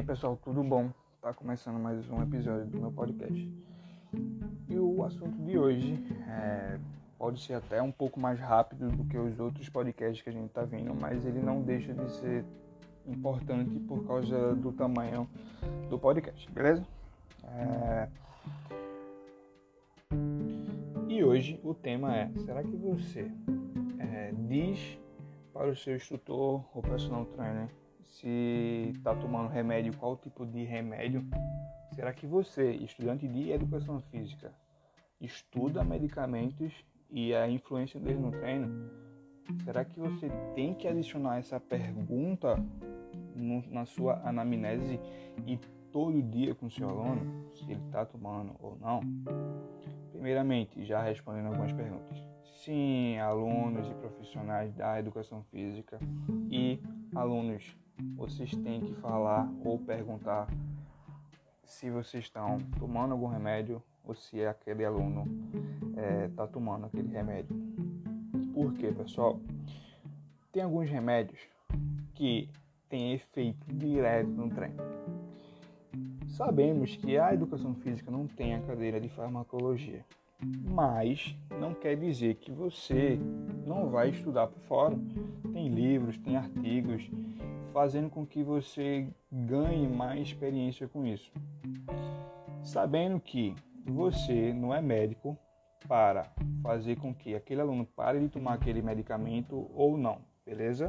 aí pessoal, tudo bom? Tá começando mais um episódio do meu podcast. E o assunto de hoje é, pode ser até um pouco mais rápido do que os outros podcasts que a gente tá vendo, mas ele não deixa de ser importante por causa do tamanho do podcast, beleza? É... E hoje o tema é: será que você é, diz para o seu instrutor ou personal trainer se está tomando remédio, qual tipo de remédio. Será que você, estudante de educação física, estuda medicamentos e a influência deles no treino? Será que você tem que adicionar essa pergunta no, na sua anamnese e todo dia com o seu aluno, se ele está tomando ou não? Primeiramente, já respondendo algumas perguntas. Sim, alunos e profissionais da educação física e alunos vocês têm que falar ou perguntar se vocês estão tomando algum remédio ou se aquele aluno está é, tá tomando aquele remédio. Por quê, pessoal? Tem alguns remédios que têm efeito direto no treino. Sabemos que a educação física não tem a cadeira de farmacologia, mas não quer dizer que você não vai estudar por fora. Tem livros, tem artigos fazendo com que você ganhe mais experiência com isso. Sabendo que você não é médico para fazer com que aquele aluno pare de tomar aquele medicamento ou não, beleza?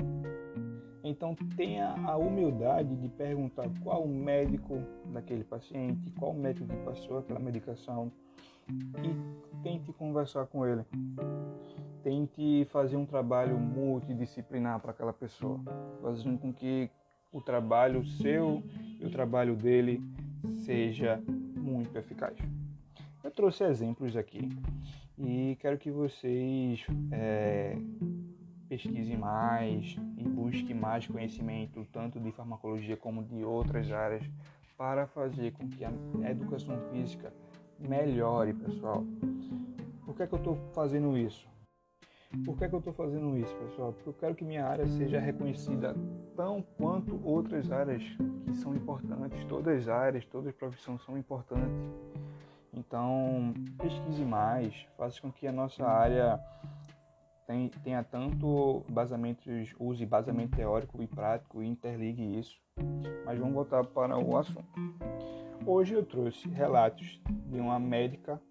Então tenha a humildade de perguntar qual o médico daquele paciente, qual médico que passou aquela medicação e tente conversar com ele tente fazer um trabalho multidisciplinar para aquela pessoa, fazendo com que o trabalho seu e o trabalho dele seja muito eficaz. Eu trouxe exemplos aqui e quero que vocês é, pesquisem mais e busquem mais conhecimento, tanto de farmacologia como de outras áreas, para fazer com que a educação física melhore, pessoal. Por que, é que eu estou fazendo isso? Por que, é que eu estou fazendo isso, pessoal? Porque eu quero que minha área seja reconhecida tão quanto outras áreas que são importantes. Todas as áreas, todas as profissões são importantes. Então, pesquise mais, faça com que a nossa área tenha tanto basamentos, use basamento teórico e prático e interligue isso. Mas vamos voltar para o assunto. Hoje eu trouxe relatos de uma médica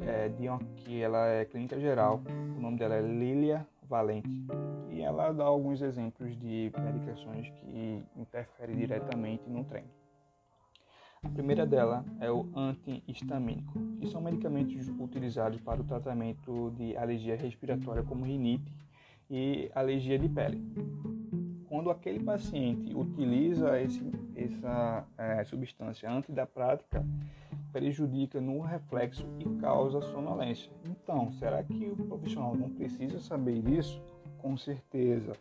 é, de uma, que ela é clínica geral, o nome dela é Lilia Valente, e ela dá alguns exemplos de medicações que interferem diretamente no treino. A primeira dela é o antihistamínico, que são medicamentos utilizados para o tratamento de alergia respiratória como rinite e alergia de pele. Quando aquele paciente utiliza esse, essa é, substância antes da prática, prejudica no reflexo e causa sonolência. Então, será que o profissional não precisa saber isso? Com certeza.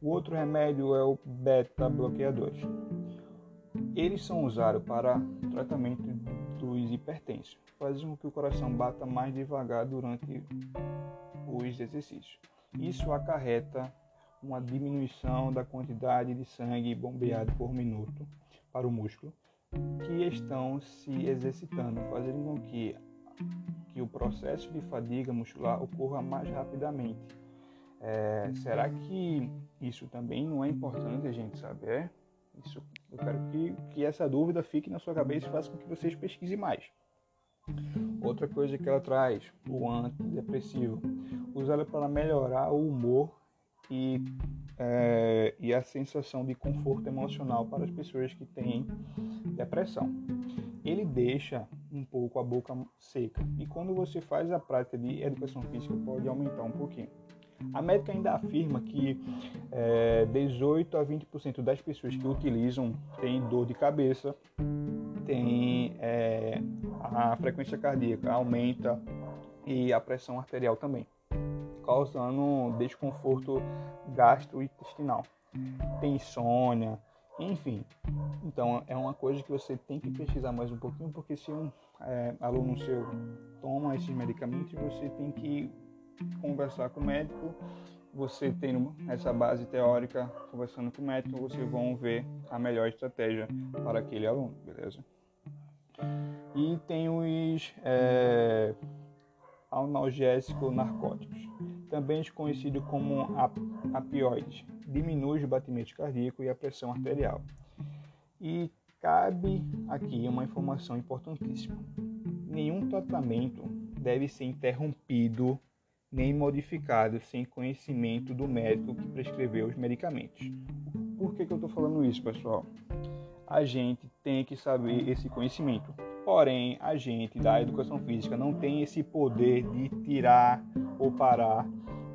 O outro remédio é o beta-bloqueadores. Eles são usados para tratamento dos hipertensos, fazendo com que o coração bata mais devagar durante os exercícios. Isso acarreta uma diminuição da quantidade de sangue bombeado por minuto para o músculo que estão se exercitando, fazendo com que, que o processo de fadiga muscular ocorra mais rapidamente. É, será que isso também não é importante a gente saber? Isso, eu quero que, que essa dúvida fique na sua cabeça e faça com que vocês pesquisem mais. Outra coisa que ela traz, o antidepressivo, usado para melhorar o humor e, é, e a sensação de conforto emocional para as pessoas que têm depressão. Ele deixa um pouco a boca seca e quando você faz a prática de educação física pode aumentar um pouquinho. A médica ainda afirma que é, 18 a 20% das pessoas que utilizam têm dor de cabeça, tem é, a frequência cardíaca aumenta e a pressão arterial também causando desconforto gastrointestinal. Tem insônia, enfim. Então é uma coisa que você tem que pesquisar mais um pouquinho, porque se um é, aluno seu toma esses medicamentos, você tem que conversar com o médico, você tendo essa base teórica, conversando com o médico, vocês vão ver a melhor estratégia para aquele aluno, beleza? E tem os é, analgésicos narcóticos, também conhecido como apioides, diminui o batimento cardíaco e a pressão arterial. E cabe aqui uma informação importantíssima: nenhum tratamento deve ser interrompido nem modificado sem conhecimento do médico que prescreveu os medicamentos. Por que, que eu estou falando isso, pessoal? A gente tem que saber esse conhecimento. Porém, a gente da educação física não tem esse poder de tirar ou parar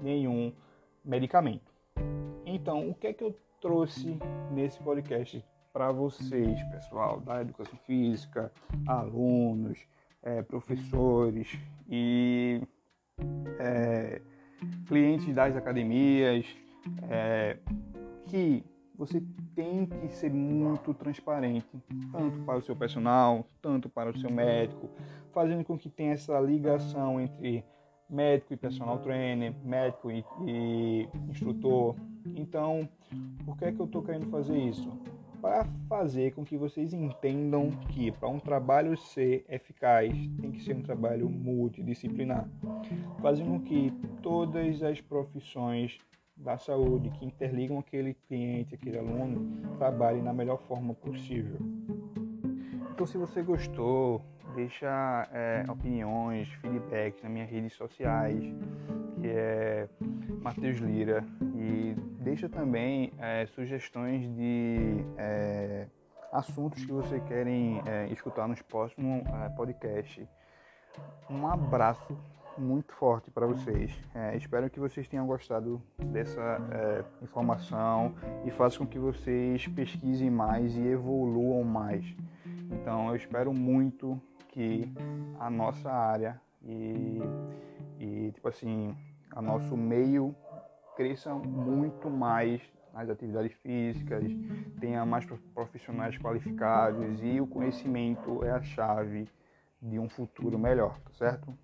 nenhum medicamento. Então, o que é que eu trouxe nesse podcast para vocês, pessoal da educação física, alunos, é, professores e é, clientes das academias, é, que você tem que ser muito transparente, tanto para o seu personal, tanto para o seu médico, fazendo com que tenha essa ligação entre médico e personal trainer, médico e, e instrutor. Então, por que é que eu estou querendo fazer isso? Para fazer com que vocês entendam que para um trabalho ser eficaz tem que ser um trabalho multidisciplinar, fazendo com que todas as profissões da saúde que interligam aquele cliente, aquele aluno, trabalhem da melhor forma possível. Então, se você gostou, deixa é, opiniões, feedbacks nas minhas redes sociais, que é Matheus Lira, e deixa também é, sugestões de é, assuntos que você querem é, escutar nos próximos é, podcasts. Um abraço muito forte para vocês. É, espero que vocês tenham gostado dessa é, informação e faça com que vocês pesquisem mais e evoluam mais. Então eu espero muito que a nossa área e, e tipo assim, a nosso meio cresça muito mais nas atividades físicas, tenha mais profissionais qualificados e o conhecimento é a chave de um futuro melhor, tá certo?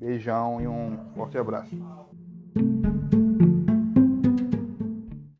Beijão e um forte abraço.